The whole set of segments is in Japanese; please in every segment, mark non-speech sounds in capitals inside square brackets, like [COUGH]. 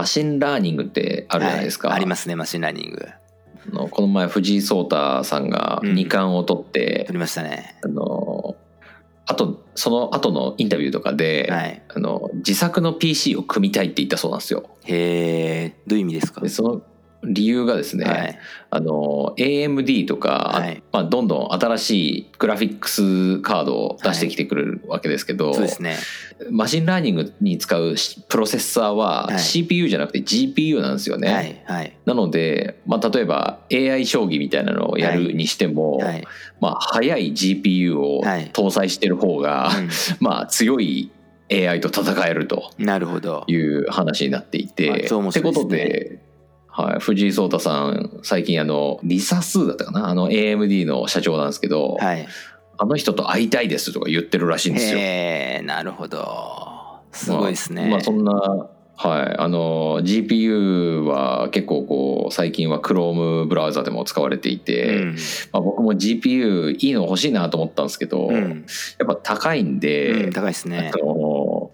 マシンラーニングってあるじゃないですか、はい。ありますねマシンラーニング。あのこの前藤井聡太さんがうん。2冠を取って、取りましたね。あのあとその後のインタビューとかで、はい。あの自作の PC を組みたいって言ったそうなんですよ。へえどういう意味ですか？でその理由がですね、はい。あの AMD とか、はい。まあ、どんどん新しいグラフィックスカードを出してきてくれるわけですけど、そうですね。マシンラーニングに使うプロセッサーははい。CPU じゃなくて GPU なんですよね。はいはい。なので、まあ、例えば AI 将棋みたいなのをやるにしても、はい、まあ、速い GPU をはい。搭載してる方が、[LAUGHS] まあ、強い AI と戦えるとうんなるほど。いう話になっていて、まあ超面ってこ白いですね。とで、はい、藤井聡太さん最近あのリサスーだったかな？あの AMD の社長なんですけど、はい。あの人と会いたいですとか言ってるらしいんですよ。へえなるほど。すごいですね、まあ、まあそんなはい、あの GPU は結構こう最近は Chrome ブラウザでも使われていて、うん。まあ、僕も GPU いいの欲しいなと思ったんですけど、うん。やっぱ高いんで、うん高いですね。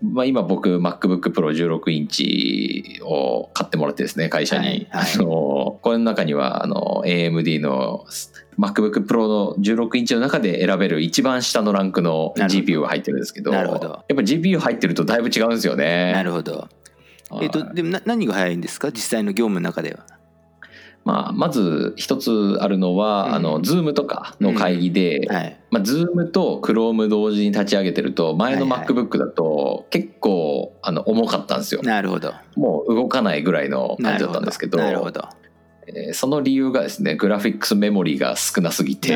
まあ、今僕 MacBookPro16 インチを買ってもらってですね会社に、はいはい。あのこれの中にはあの AMD の MacBookPro の16インチの中で選べる一番下のランクの GPU が入ってるんですけどやっぱ GPU 入ってるとだいぶ違うんですよね。なるほどえっとでもな何が早いんですか？実際の業務の中では。まあ、まず一つあるのは、うん。あの Zoom とかの会議で、はい。まあ、Zoom と Chrome 同時に立ち上げてると前の MacBook だと結構あの重かったんですよ。なるほど。もう動かないぐらいの感じだったんですけど。なるほどえーその理由がですねグラフィックスメモリが少なすぎて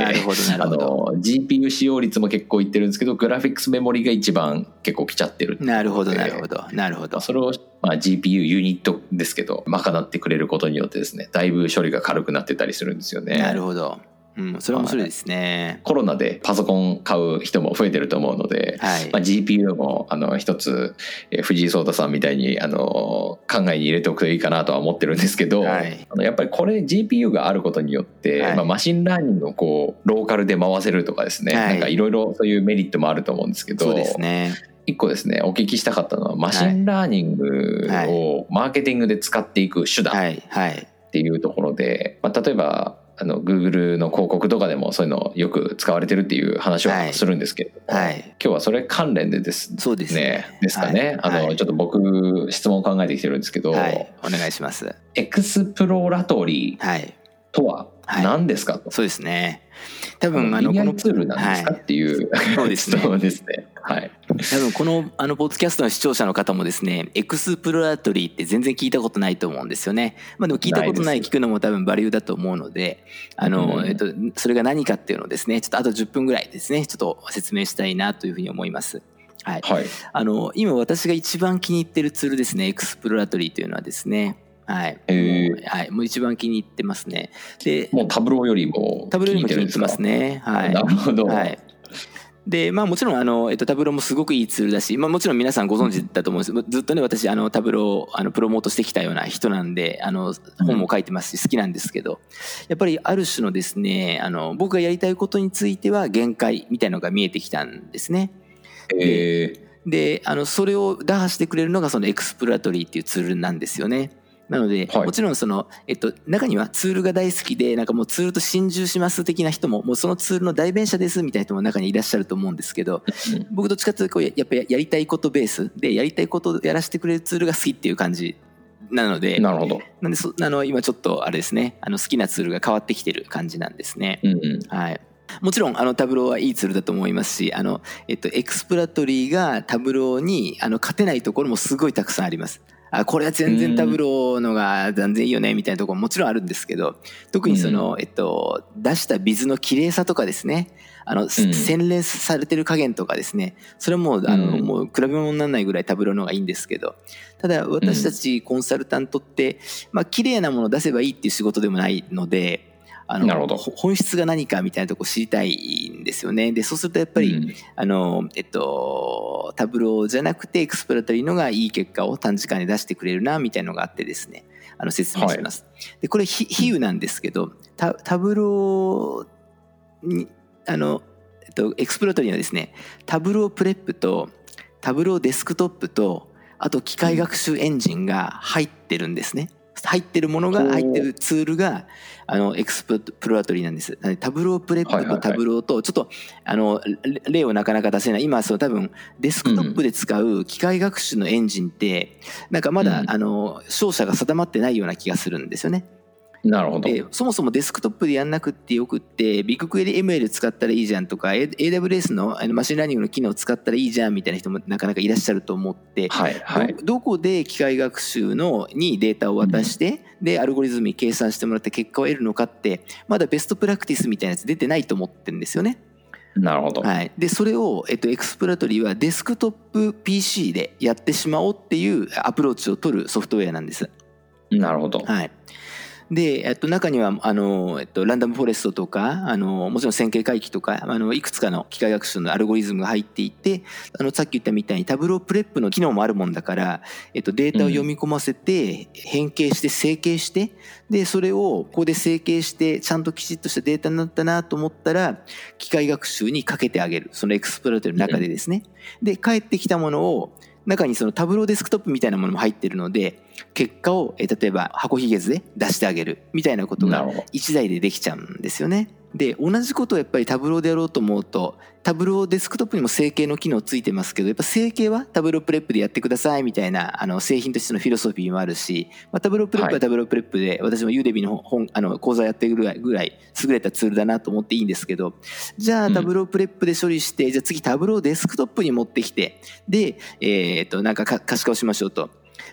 GPU 使用率も結構いってるんですけどグラフィックスメモリが一番結構来ちゃってる。なるほどなるほどなるほど。それを、まあ、GPU ユニットですけど賄ってくれることによってですねだいぶ処理が軽くなってたりするんですよね。なるほどうんそれは面白いですね。コロナでパソコン買う人も増えてると思うので、はい。まあ、GPU もあの一つ、えー藤井聡太さんみたいにあの考えに入れておくといいかなとは思ってるんですけど、はい。あのやっぱりこれ GPU があることによって、はい。まあ、マシンラーニングをこうローカルで回せるとかですね、はい。なんかいろいろそういうメリットもあると思うんですけどそうですね。一個ですねお聞きしたかったのはマシンラーニングをマーケティングで使っていく手段っていうところで、まあ、例えばあの Google の広告とかでもそういうのよく使われてるっていう話はい。はするんですけれど。も、はい。今日はそれ関連でですそうですね。ねですかね、はい。あの、はい。ちょっと僕質問を考えてきてるんですけど、はい。お願いします。 Exploratory はい。とは？はい何ですかと、そうですね多分あのこのいツールなんですかはいっていう、そうですねですね。はい。多分このあのポッドキャストの視聴者の方もですね Exploratory って全然聞いたことないと思うんですよね。まあでも聞いたことなない聞くのも多分バリューだと思うのであの、うんえっと、それが何かっていうのをですねちょっとあと10分ぐらいですねちょっと説明したいなというふうに思います。はい、はい。あの今私が一番気に入ってるツールですね Exploratory というのはですねはい、へーもうはい、もう一番気に入ってますね。でもう Tableau よりも Tableau よりも気に入ってますね。はい。なるほど。はい。でまあもちろんあの、えっと、 Tableau もすごくいいツールだし、まあ、もちろん皆さんご存知だと思うんですずっとね私あの Tableau をあのプロモートしてきたような人なんであの本も書いてますし好きなんですけどやっぱりある種のですねあの僕がやりたいことについては限界みたいなのが見えてきたんですね。えであのそれを打破してくれるのがその Exploratory っていうツールなんですよね。なので、はいもちろんその、えっと、中にはツールが大好きでなんかもうツールと心中します的な人ももうそのツールの代弁者ですみたいな人も中にいらっしゃると思うんですけどー僕どっちかというとこうややっぱりやりたいことベースでやりたいことをやらせてくれるツールが好きっていう感じなのでなるほど。なんでそあの今ちょっとあれですねあの好きなツールが変わってきてる感じなんですね。うんうん。はい。もちろんあの Tableau はいいツールだと思いますしあの、えっと、 Exploratory が Tableau にあの勝てないところもすごいたくさんあります。あこれは全然 Tableau のが全然いいよねみたいなところももちろんあるんですけど特にその、えっと、出したビズの綺麗さとかですね。あの、洗練されてる加減とかですね。それはもうあの、うんもう比べ物にならないぐらい Tableau の方がいいんですけどただ私たちコンサルタントって、まあ綺麗なものを出せばいいっていう仕事でもないのであのなるほどほ本質が何かみたいなとこ知りたいんですよね。でそうするとやっぱり、うんあのえっと Tableau じゃなくて Exploratory のがいい結果を短時間で出してくれるなみたいなのがあってですねあの説明します。でこれ比比喩なんですけどタ Tableau にあの、えっと、 Exploratory はですね Tableau Prep と Tableau Desktop とあと機械学習エンジンが入ってるんですね。入ってるものが入ってるツールがあの Exploratory なんです。 Tableau Prep と Tableau とちょっとあの例をなかなか出せない今その多分デスクトップで使う機械学習のエンジンってなんかまだあの勝者が定まってないような気がするんですよね。なるほど。で、そもそもデスクトップでやんなくってよくって、 BigQuery ML 使ったらいいじゃんとか、AWS のマシンラーニングの機能を使ったらいいじゃんみたいな人もなかなかいらっしゃると思って、はいはい、どどこで機械学習のにデータを渡して、うん、で、アルゴリズムに計算してもらって結果を得るのかって、まだベストプラクティスみたいなやつ出てないと思ってるんですよね。なるほど。はい。で、それを、えっと、 Exploratory はデスクトップ PC でやってしまおうっていうアプローチを取るソフトウェアなんです。なるほど。はい。で、えっと、中には、あの、えっと、ランダムフォレストとか、あの、もちろん線形回帰とか、あの、いくつかの機械学習のアルゴリズムが入っていて、あの、さっき言ったみたいに Tableau Prep の機能もあるもんだから、えっと、データを読み込ませて、変形して、整形して、で、それを、ここで整形して、ちゃんときちっとしたデータになったなと思ったら、機械学習にかけてあげる。その Exploratory の中でですね。で、返ってきたものを、中にその Tableau Desktop みたいなものも入ってるので結果を例えば箱ひげ図で出してあげるみたいなことが1台でできちゃうんですよね。で同じことをやっぱり Tableau でやろうと思うと Tableau Desktop にも整形の機能ついてますけどやっぱ整形は Tableau Prep でやってくださいみたいなあの製品としてのフィロソフィーもあるし、まあ、 Tableau Prep は Tableau Prep で、はい、私も Udemy の本あの講座やってるぐらいぐらい優れたツールだなと思っていいんですけどじゃあ Tableau Prep で処理して、うん、じゃあ次 Tableau Desktop に持ってきてで、えー、っとなんか可視化をしましょうと。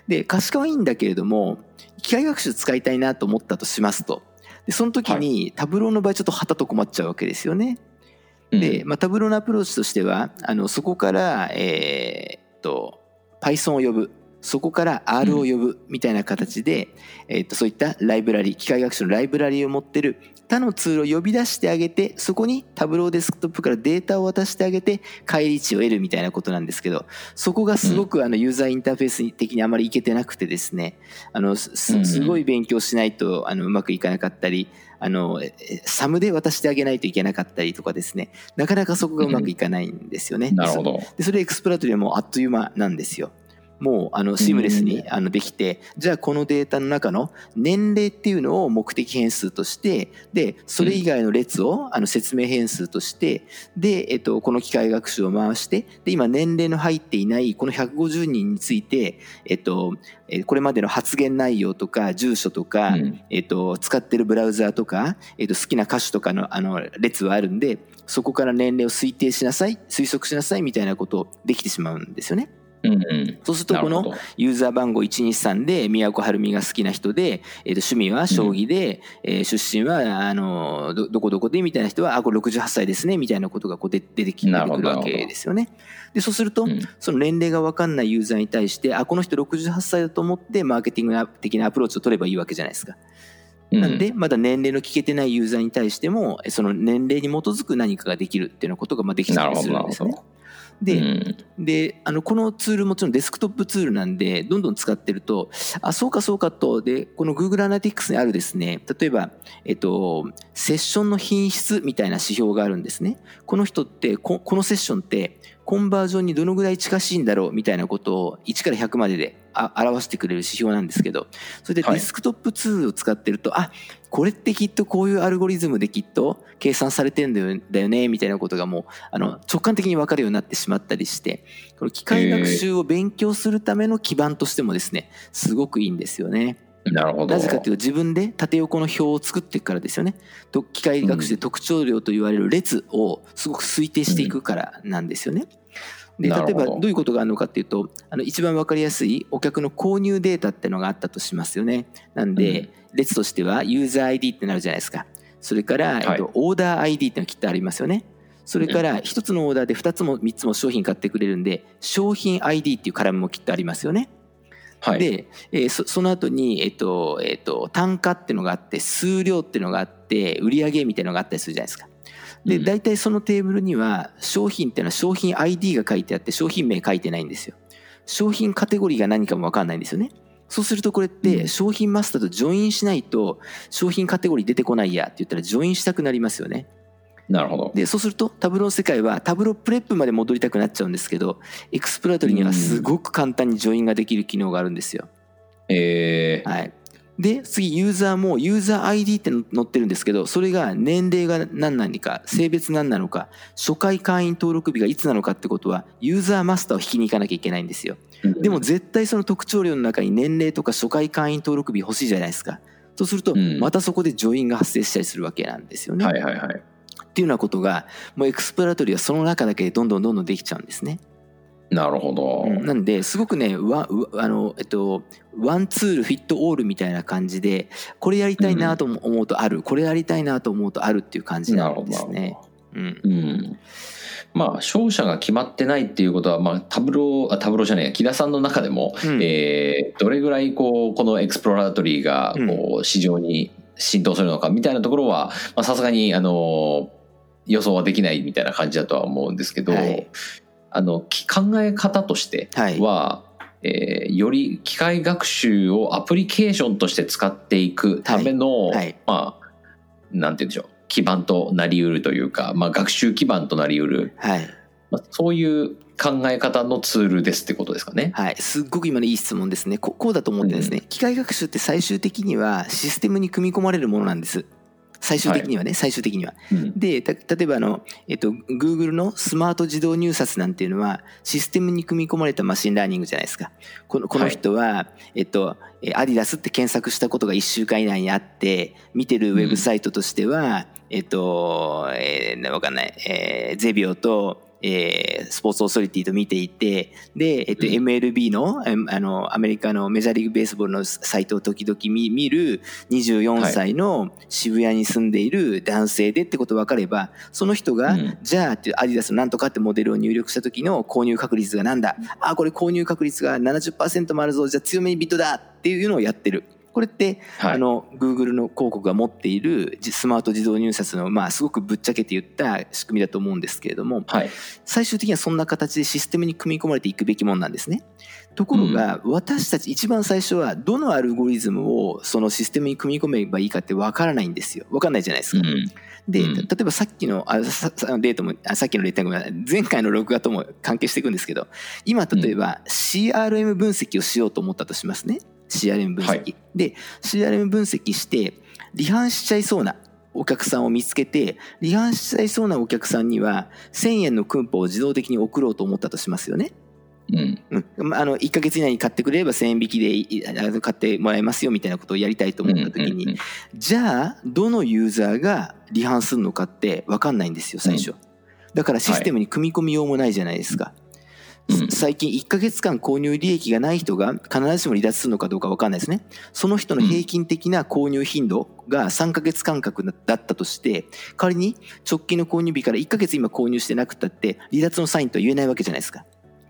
で可視化はいいんだけれども機械学習使いたいなと思ったとしますとでその時にタブローの場合ちょっと旗と困っちゃうわけですよね。で、まあ、タブローのアプローチとしてはあのそこから、えー、っと Python を呼ぶ。そこから R を呼ぶみたいな形で、うん、えー、っとそういったライブラリ機械学習のライブラリを持ってる他のツールを呼び出してあげてそこにタブローデスクトップからデータを渡してあげて返り値を得るみたいなことなんですけどそこがすごくあのユーザーインターフェース的にあまりいけてなくてですね。あのすごい勉強しないとあのうまくいかなかったりあのサムで渡してあげないといけなかったりとかですね。なかなかそこがうまくいかないんですよね。なるほど。でそれエクスプラトリーもあっという間なんですよ。もうあのシームレスにあのできて、じゃあこのデータの中の年齢っていうのを目的変数としてでそれ以外の列をあの説明変数としてで、えっと、この機械学習を回してで今年齢の入っていないこの150人について、えっと、これまでの発言内容とか住所とか、えっと、使ってるブラウザーとか、えっと、好きな歌手とかのあの列はあるんでそこから年齢を推定しなさい推測しなさいみたいなことできてしまうんですよね。うんうん、そうするとこのユーザー番号123で宮古晴美が好きな人で、えー、と趣味は将棋で、うん、えー、出身はあのどどこどこでみたいな人はあこれ68歳ですねみたいなことがこう出てきてくるわけですよね。でそうすると、うん、その年齢が分かんないユーザーに対してあこの人68歳だと思ってマーケティング的なアプローチを取ればいいわけじゃないですか。なんで、まだ年齢の聞けてないユーザーに対しても、その年齢に基づく何かができるっていうようなことがまあできたりするんですよね。でうん、であのこのツールもちろんデスクトップツールなんでどんどん使ってるとあそうかそうかとでこの Google アナティクスにあるですね例えば、えっと、セッションの品質みたいな指標があるんですね。この人ってここのセッションってコンバージョンにどのぐらい近しいんだろうみたいなことを1から100までで表してくれる指標なんですけどそれでデスクトップツールを使ってると、はい、あこれってきっとこういうアルゴリズムできっと計算されてんだよだよねみたいなことがもうあの直感的に分かるようになってしまったりしてこの機械学習を勉強するための基盤としてもですねすごくいいんですよね。なるほどなぜかというと自分で縦横の表を作っていくからですよね機械学習で特徴量と言われる列をすごく推定していくからなんですよね。で例えばどういうことがあるのかっていうとあの一番分かりやすいお客の購入データっていうのがあったとしますよね。なんで、列としてはユーザー ID ってなるじゃないですか。それから、はい、えっと、オーダー ID ってのがきっとありますよね。それから一つのオーダーで2つも3つも商品買ってくれるんで商品 ID っていうカラムもきっとありますよね。はい、で、えー、そその後に、えっとえっと、単価っていうのがあって数量っていうのがあって売上みたいなのがあったりするじゃないですか。で大体そのテーブルには商品っていうのは商品 ID が書いてあって商品名書いてないんですよ。商品カテゴリーが何かも分かんないんですよね。そうするとこれって商品マスターとジョインしないと商品カテゴリー出てこないやって言ったらジョインしたくなりますよね。なるほど。でそうすると Tableau の世界は Tableau Prep まで戻りたくなっちゃうんですけど Exploratory にはすごく簡単にジョインができる機能があるんですよ。えー、はい、で次ユーザーもユーザー ID って載ってるんですけどそれが年齢が何なのか性別何なのか初回会員登録日がいつなのかってことはユーザーマスターを引きに行かなきゃいけないんですよ。でも絶対その特徴量の中に年齢とか初回会員登録日欲しいじゃないですか。そうするとうんまたそこでジョインが発生したりするわけなんですよね。はいはいはい。っていうようなことがもう Exploratory はその中だけでどんどんどんどんできちゃうんですね。なるほど。うんなんですごくねわうあの、えっと、 one tool fit all みたいな感じでこれやりたいなと思うとある、これやりたいなと思うとあるっていう感じなんですね。うんうん。まあ、勝者が決まってないっていうことは、まあ、 Tableau、あ Tableau じゃないや、木田さんの中でも、うんえーどれぐらい、こう、この Exploratory が、こう、市場に浸透するのかみたいなところは、まあさすがに、あの、予想はできないみたいな感じだとは思うんですけど、はい。あの、き考え方としてはい。は、えーより機械学習をアプリケーションとして使っていくための、はい。まあ、なんて言うんでしょう、基盤となりうるというか、まあ、学習基盤となりうる、はい。まあ、そういう考え方のツールですってことですかね。はい、すっごく今のいい質問ですね。ここうだと思ってですね、機械学習って最終的にはシステムに組み込まれるものなんです最終的にはね、最終的には。うん。でた例えばあの、えっと、Google のスマート自動入札なんていうのはシステムに組み込まれたマシンラーニングじゃないですか。このこの人は、えっと、えアディダスって検索したことが1週間以内にあって見てるウェブサイトとしては、えっと、えー、わかんない、えーゼビオと、えースポーツオーソリティと見ていてで、えっと、うん。MLB の,、えあのアメリカのメジャーリーグベースボールのサイトを時々見見る24歳の渋谷に住んでいる男性でってこと分かればその人が、うん。じゃあアディダスのなんとかってモデルを入力した時の購入確率がなんだ？あこれ購入確率が70%もあるぞ。じゃあ強めにビットだっていうのをやってるこれって、はいあの Google の広告が持っているじスマート自動入札の、まあ、すごくぶっちゃけて言った仕組みだと思うんですけれどもはい。最終的にはそんな形でシステムに組み込まれていくべきものなんですね。ところが、私たち一番最初はどのアルゴリズムをそのシステムに組み込めばいいかってわからないんですよ。わかんないじゃないですか。うん。で、うん例えばさっきのあデートもあさっきのレーターごめんなさい前回の録画とも関係していくんですけど今例えば CRM 分析をしようと思ったとしますね CRM 分析、はい。で CRM 分析して離反しちゃいそうなお客さんを見つけて離反しちゃいそうなお客さんには1000円のクンポを自動的に送ろうと思ったとしますよね。うん。うん、まああの1ヶ月以内に買ってくれれば1000円引きで買ってもらえますよみたいなことをやりたいと思った時に、じゃあどのユーザーが離反するのかって分かんないんですよ最初、だからシステムに組み込みようもないじゃないですか、うん最近1ヶ月間購入利益がない人が必ずしも離脱するのかどうか分かんないですね。その人の平均的な購入頻度が3ヶ月間隔だったとして仮に直近の購入日から1ヶ月今購入してなくたって離脱のサインとは言えないわけじゃないですか。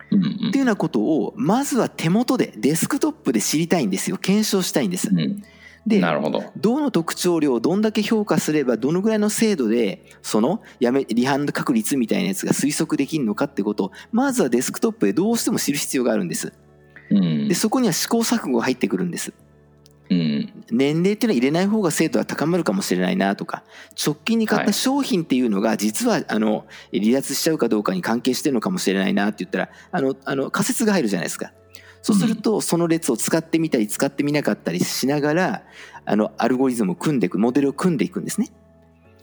うんっていうようなことをまずは手元でデスクトップで知りたいんですよ。検証したいんです。うんうんでなるほど。どの特徴量をどんだけ評価すればどのぐらいの精度でそのやめ離反確率みたいなやつが推測できるのかってことをまずはデスクトップでどうしても知る必要があるんですうんで。そこには試行錯誤が入ってくるんですうん。年齢っていうのは入れない方が精度は高まるかもしれないなとか直近に買ったはい商品っていうのが実はあの離脱しちゃうかどうかに関係してるのかもしれないなって言ったらあのあの仮説が入るじゃないですかそうするとその列を使ってみたり使ってみなかったりしながらあのアルゴリズムを組んでいくモデルを組んでいくんですね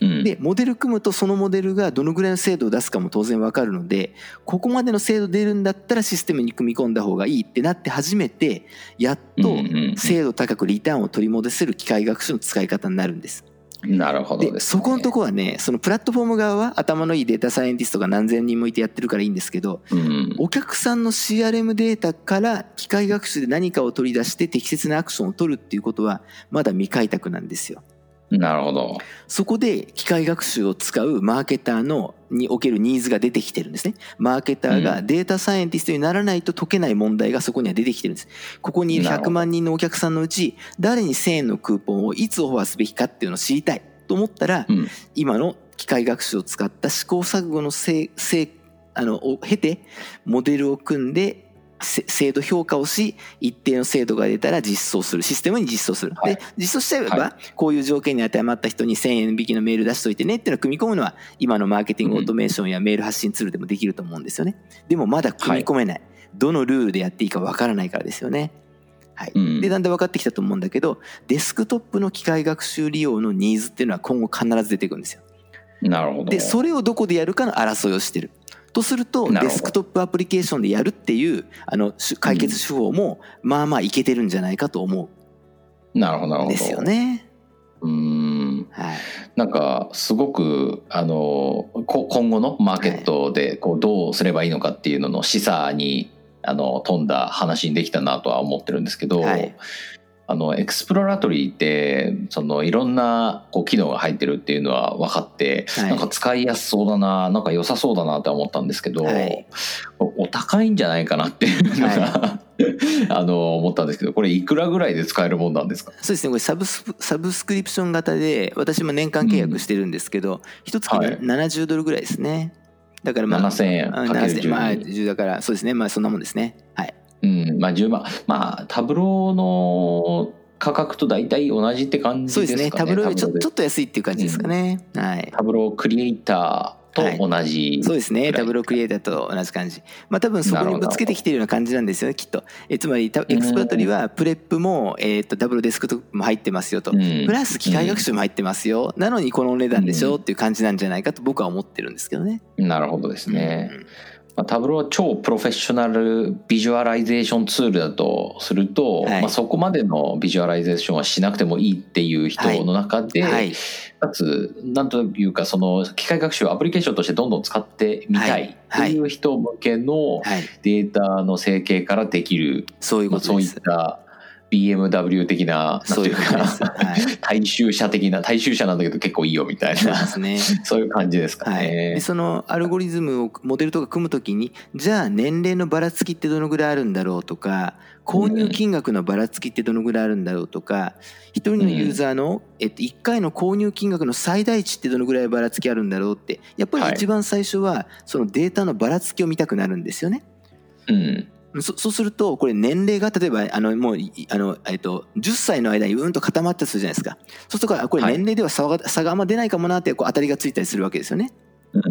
うん。でモデル組むとそのモデルがどのぐらいの精度を出すかも当然わかるのでここまでの精度出るんだったらシステムに組み込んだ方がいいってなって初めてやっと精度高くリターンを取り戻せる機械学習の使い方になるんです。なるほどでで。そこのとこはねそのプラットフォーム側は頭のいいデータサイエンティストが何千人もいてやってるからいいんですけどうん。お客さんの CRM データから機械学習で何かを取り出して適切なアクションを取るっていうことはまだ未開拓なんですよ。なるほど。そこで機械学習を使うマーケターのにおけるニーズが出てきてるんですね。マーケターがデータサイエンティストにならないと解けない問題がそこには出てきてるんです。ここにいる100なるほど万人のお客さんのうち誰に1000円のクーポンをいつオファーすべきかっていうのを知りたいと思ったら、うん。今の機械学習を使った試行錯誤のせいせいあのを経てモデルを組んでせ精度評価をし一定の精度が出たら実装する。システムに実装する、はい。で実装しちゃえば、はこういう条件に当てはまった人に1000円引きのメール出しといてねっていうのを組み込むのは今のマーケティングオートメーションやメール発信ツールでもできると思うんですよね。でもまだ組み込めない、どのルールでやっていいかわからないからですよね。はい、うん。でだんだん分かってきたと思うんだけどデスクトップの機械学習利用のニーズっていうのは今後必ず出てくるんですよ。なるほど。でそれをどこでやるかの争いをしてるとするとデスクトップアプリケーションでやるっていうあのし解決手法もまあまあいけてるんじゃないかと思なるほど、なるほど。うんですよ。ね。うーん。はい、なんか、すごく、あの、こ今後のマーケットで、こう、どうすればいいのかっていうのの示唆に、あの、富んだ話にできたなとは思ってるんですけど、はいあの、 Exploratory って、その、いろんな、こう、機能が入ってるっていうのは分かって、はい。なんか使いやすそうだな、なんか良さそうだなって思ったんですけど、はい。おお高いんじゃないかなっていうのが、は [LAUGHS] あの、思ったんですけど、これいくらぐらいで使えるもんなんですか？そうですね。これサブスサブスクリプション型で私も年間契約してるんですけど一月はい。70ドルぐらいですね。だからまあ7000円あかける7000まあ12 10だからそうですね。まあそんなもんですね。はいうん、まあ10万。まあ、 Tableauの価格と大体同じって感じそうでかね。ですすね。 Tableauよりちょで。ちょっと安いっていう感じですかね、はい。 Tableau Creatorと同じ、そうですね。 Tableau Creatorと同じ感じ。まあ多分そこにぶつけてきてるような感じなんですよねきっと。えつまりた Exploratoryは Prepも、えー、と Tableau Desktop も入ってますよと、うん。プラス機械学習も入ってますよ、なのにこのお値段でしょっていう感じなんじゃないかと僕は思ってるんですけどね。なるほどですね。うんまあ、 Tableauは超プロフェッショナルビジュアライゼーションツールだとすると、はい。まあ、そこまでのビジュアライゼーションはしなくてもいいっていう人の中で、はい。かつなんというかその機械学習をアプリケーションとしてどんどん使ってみたいっていう人向けのはい、データの整形からできる、そういうことです。いった BMW 的なそうていううか。はい、大衆車的な大衆車なんだけど結構いいよみたいそうでな。[LAUGHS] そういう感じですかはい、ねで。そのアルゴリズムをモデルとか組むときにじゃあ年齢のばらつきってどのぐらいあるんだろうとか購入金額のばらつきってどのぐらいあるんだろうとか一人のユーザーの、えっと、1回の購入金額の最大値ってどのぐらいばらつきあるんだろうってやっぱり一番最初はそのデータのばらつきを見たくなるんですよね。うんそそうするとこれ年齢が例えばあのもういあの、えっと、10歳の間にうんと固まったとするじゃないですかそうするとあこれはい年齢では差が,、差があんま出ないかもなってこう当たりがついたりするわけですよね。うん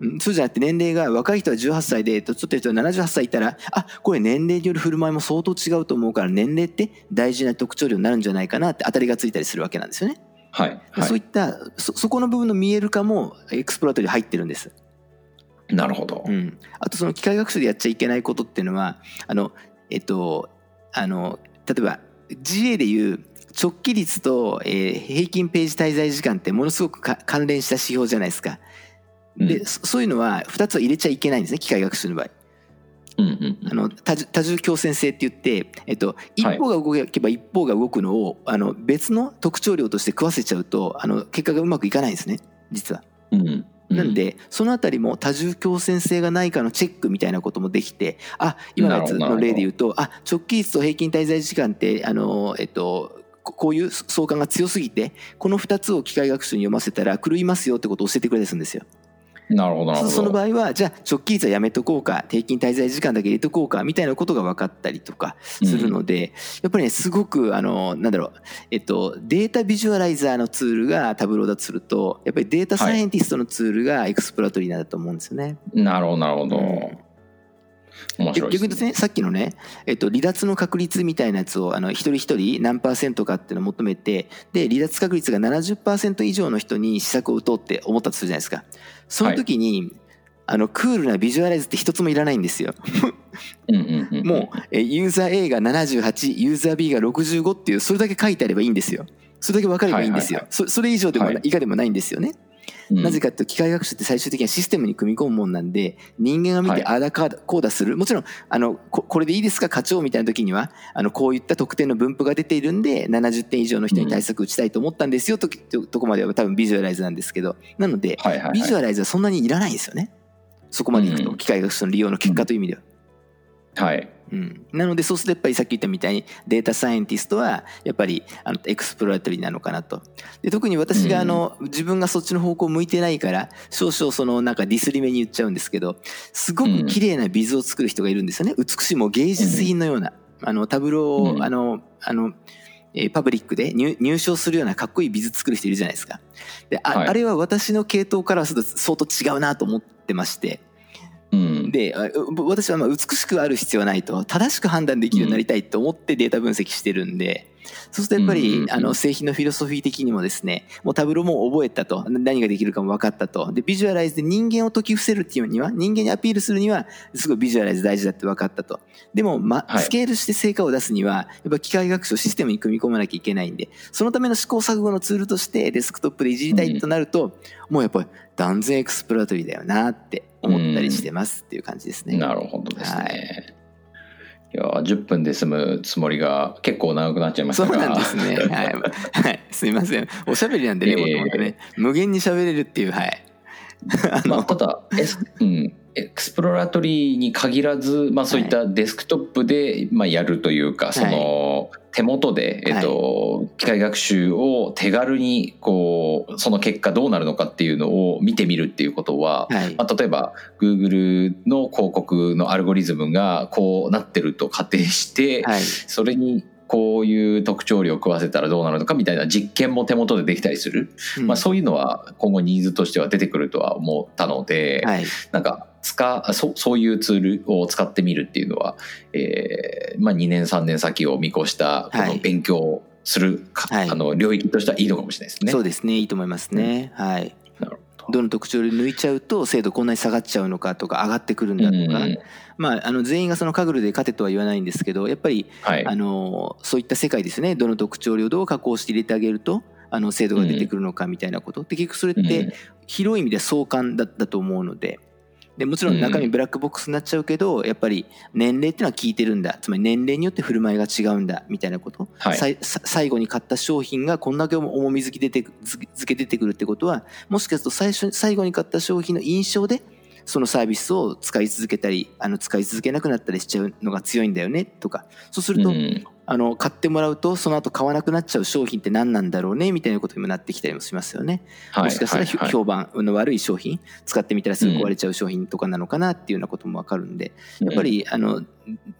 うんそうじゃなくて年齢が若い人は18歳で年取ってる人は78歳いたらあこれ年齢による振る舞いも相当違うと思うから年齢って大事な特徴量になるんじゃないかなって当たりがついたりするわけなんですよね。はい、はい、そういったそそこの部分の見える化も Exploratoryに入ってるんです。なるほどう。ん、あとその機械学習でやっちゃいけないことっていうのはあのえっとあの例えば GA でいう直帰率と、えー平均ページ滞在時間ってものすごくか関連した指標じゃないですか。で、うんそそういうのは2つは入れちゃいけないんですね機械学習の場合。うんうんうんあの多重多重共生性って言って、えっと、一方が動けば一方が動くのをあの別の特徴量として食わせちゃうとあの結果がうまくいかないんですね実は。うんなんでそのあたりも多重共生性がないかのチェックみたいなこともできてあ今のやつの例で言うとあ直帰率と平均滞在時間ってあの、えっと、ここういう相関が強すぎてこの2つを機械学習に読ませたら狂いますよってことを教えてくれたりするんですよ。なるほどなるほど。そその場合はじゃあ直帰率はやめとこうか平均滞在時間だけ入れとこうかみたいなことが分かったりとかするので、やっぱりねすごくあのなんだろう、えっと、データビジュアライザーのツールが Tableauだとするとやっぱりデータサイエンティストのツールが Exploratoryなんだと思うんですよね。なるほどなるほど。うん逆に言うとね。さっきのね、えっと、離脱の確率みたいなやつをあの一人一人何パーセントかっていうのを求めてで離脱確率が70%以上の人に施策を打とうって思ったとするじゃないですか。その時に、あのクールなビジュアライズって一つもいらないんですよ。もうえユーザー A が78ユーザー B が65っていうそれだけ書いてあればいいんですよ。それだけ分かればいいんですよ、はいはいそそれ以上でも、はい。以下でもないんですよねうん、なぜかっていうと機械学習って最終的にはシステムに組み込むもんなんで人間が見てはい。ああだかだこうだする。もちろんあのここれでいいですか？課長みたいな時にはあのこういった特典の分布が出ているんで70点以上の人に対策打ちたいと思ったんですよとととこまでは多分ビジュアライズなんですけど。なのではいはいはい、ビジュアライズはそんなにいらないんですよね。そこまでいくとうん。機械学習の利用の結果という意味では。はい。うん、なのでそうするとやっぱりさっき言ったみたいにデータサイエンティストはやっぱりあの Exploratoryなのかなと。で特に私があの、自分がそっちの方向向いてないから少々そのなんかディスり目に言っちゃうんですけどすごく綺麗なビズを作る人がいるんですよね。美しいもう芸術品のような、あの Tableauを、うん。あのあのえー Publicで入入賞するようなかっこいいビズ作る人いるじゃないですか。であ,、はい。あれは私の系統からすると相当違うなと思ってましてで私は美しくある必要はないと正しく判断できるようになりたいと思ってデータ分析してるんで、そうするとやっぱり、うんうんうん。あの製品のフィロソフィー的にもですねもうタブローも覚えたと何ができるかも分かったと。でビジュアライズで人間を解き伏せるっていうには人間にアピールするにはすごいビジュアライズ大事だって分かったと。でも、まはい。スケールして成果を出すにはやっぱ機械学習をシステムに組み込まなきゃいけないんでそのための試行錯誤のツールとしてデスクトップでいじりたいとなると、もうやっぱり断然 Exploratoryリーだよなって思ったりしてますっていう感じですね。なるほどですね。い、や10分で済むつもりが結構長くなっちゃいましそうなんですね。[LAUGHS] はい。はい。すいません。おしゃべりなんでね、いえいえもともとね。無限に喋れるっていう、はい。[LAUGHS] あまあ、の、ただエス、うん、 Exploratoryに限らず、まあ、そういったデスクトップで、まあ、やるというか、その手元で、えっと機械学習を手軽にこうその結果どうなるのかっていうのを見てみるっていうことは、はい。まあ、例えば Google の広告のアルゴリズムがこうなってると仮定して、はい。それにこういう特徴量を食わせたらどうなるのかみたいな実験も手元でできたりする、うんまあ、そういうのは今後ニーズとしては出てくるとは思ったので、はい。なんか使そそういうツールを使ってみるっていうのは、えーまあ、2年3年先を見越したこのはい勉強をするか、はい。あの領域としてはいいのかもしれないですね。そうですね。いいと思いますね。はい。なるほど。の特徴で抜いちゃうと精度こんなに下がっちゃうのかとか上がってくるんだとか、うん。まああの全員がそのカグルで勝てとは言わないんですけどやっぱりはい。あのそういった世界ですね。どの特徴量をどう加工して入れてあげるとあの精度が出てくるのかみたいなこと、で結局それっうん。て広い意味で相関だだと思うのででもちろん中身ブラックボックスになっちゃうけど、やっぱり年齢っていうのは効いてるんだ。つまり年齢によって振る舞いが違うんだみたいなこと、はい。最後に買った商品がこんだけ重みづき出てくづづけ出てくるってことはもしかすると最初に最後に買った商品の印象でそのサービスを使い続けたりあの使い続けなくなったりしちゃうのが強いんだよねとか。そうすると、うんあの買ってもらうとその後買わなくなっちゃう商品って何なんだろうねみたいなことにもなってきたりもしますよね。はいもしかしたら、評判の悪い商品使ってみたらすぐ壊れちゃう商品とかなのかなっていうようなことも分かるんでやっぱりあの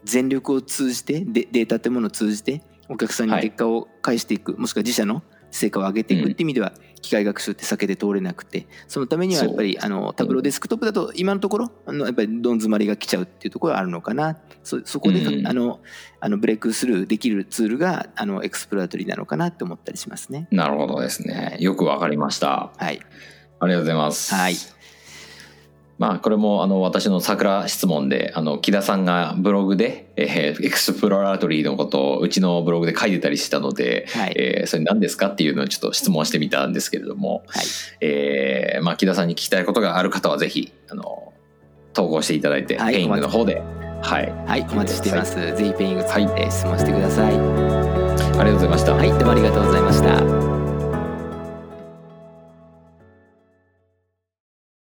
全力を通じてデデータってものを通じてお客さんに結果を返していく、もしくは自社の成果を上げていくっていう意味では、機械学習って避けて通れなくてそのためにはやっぱりあの Tableau Desktop だと今のところあのやっぱりどん詰まりが来ちゃうっていうところがあるのかなそそこで、うんあのあのブレイクスルーできるツールがあの Exploratoryなのかなって思ったりしますね。なるほどですね。よくわかりました。はい、ありがとうございます。はいまあ、これもあの私のサクラ質問であの木田さんがブログで、えー Exploratoryのことをうちのブログで書いてたりしたので、はいえーそれ何ですかっていうのをちょっと質問してみたんですけれども、はいえーまあ、木田さんに聞きたいことがある方はぜひあの投稿していただいて、はい Peingの方で、はい、はい、お待ちしています。ぜひ Peingついて質問してください。ありがとうございました。はい、どうもありがとうございました。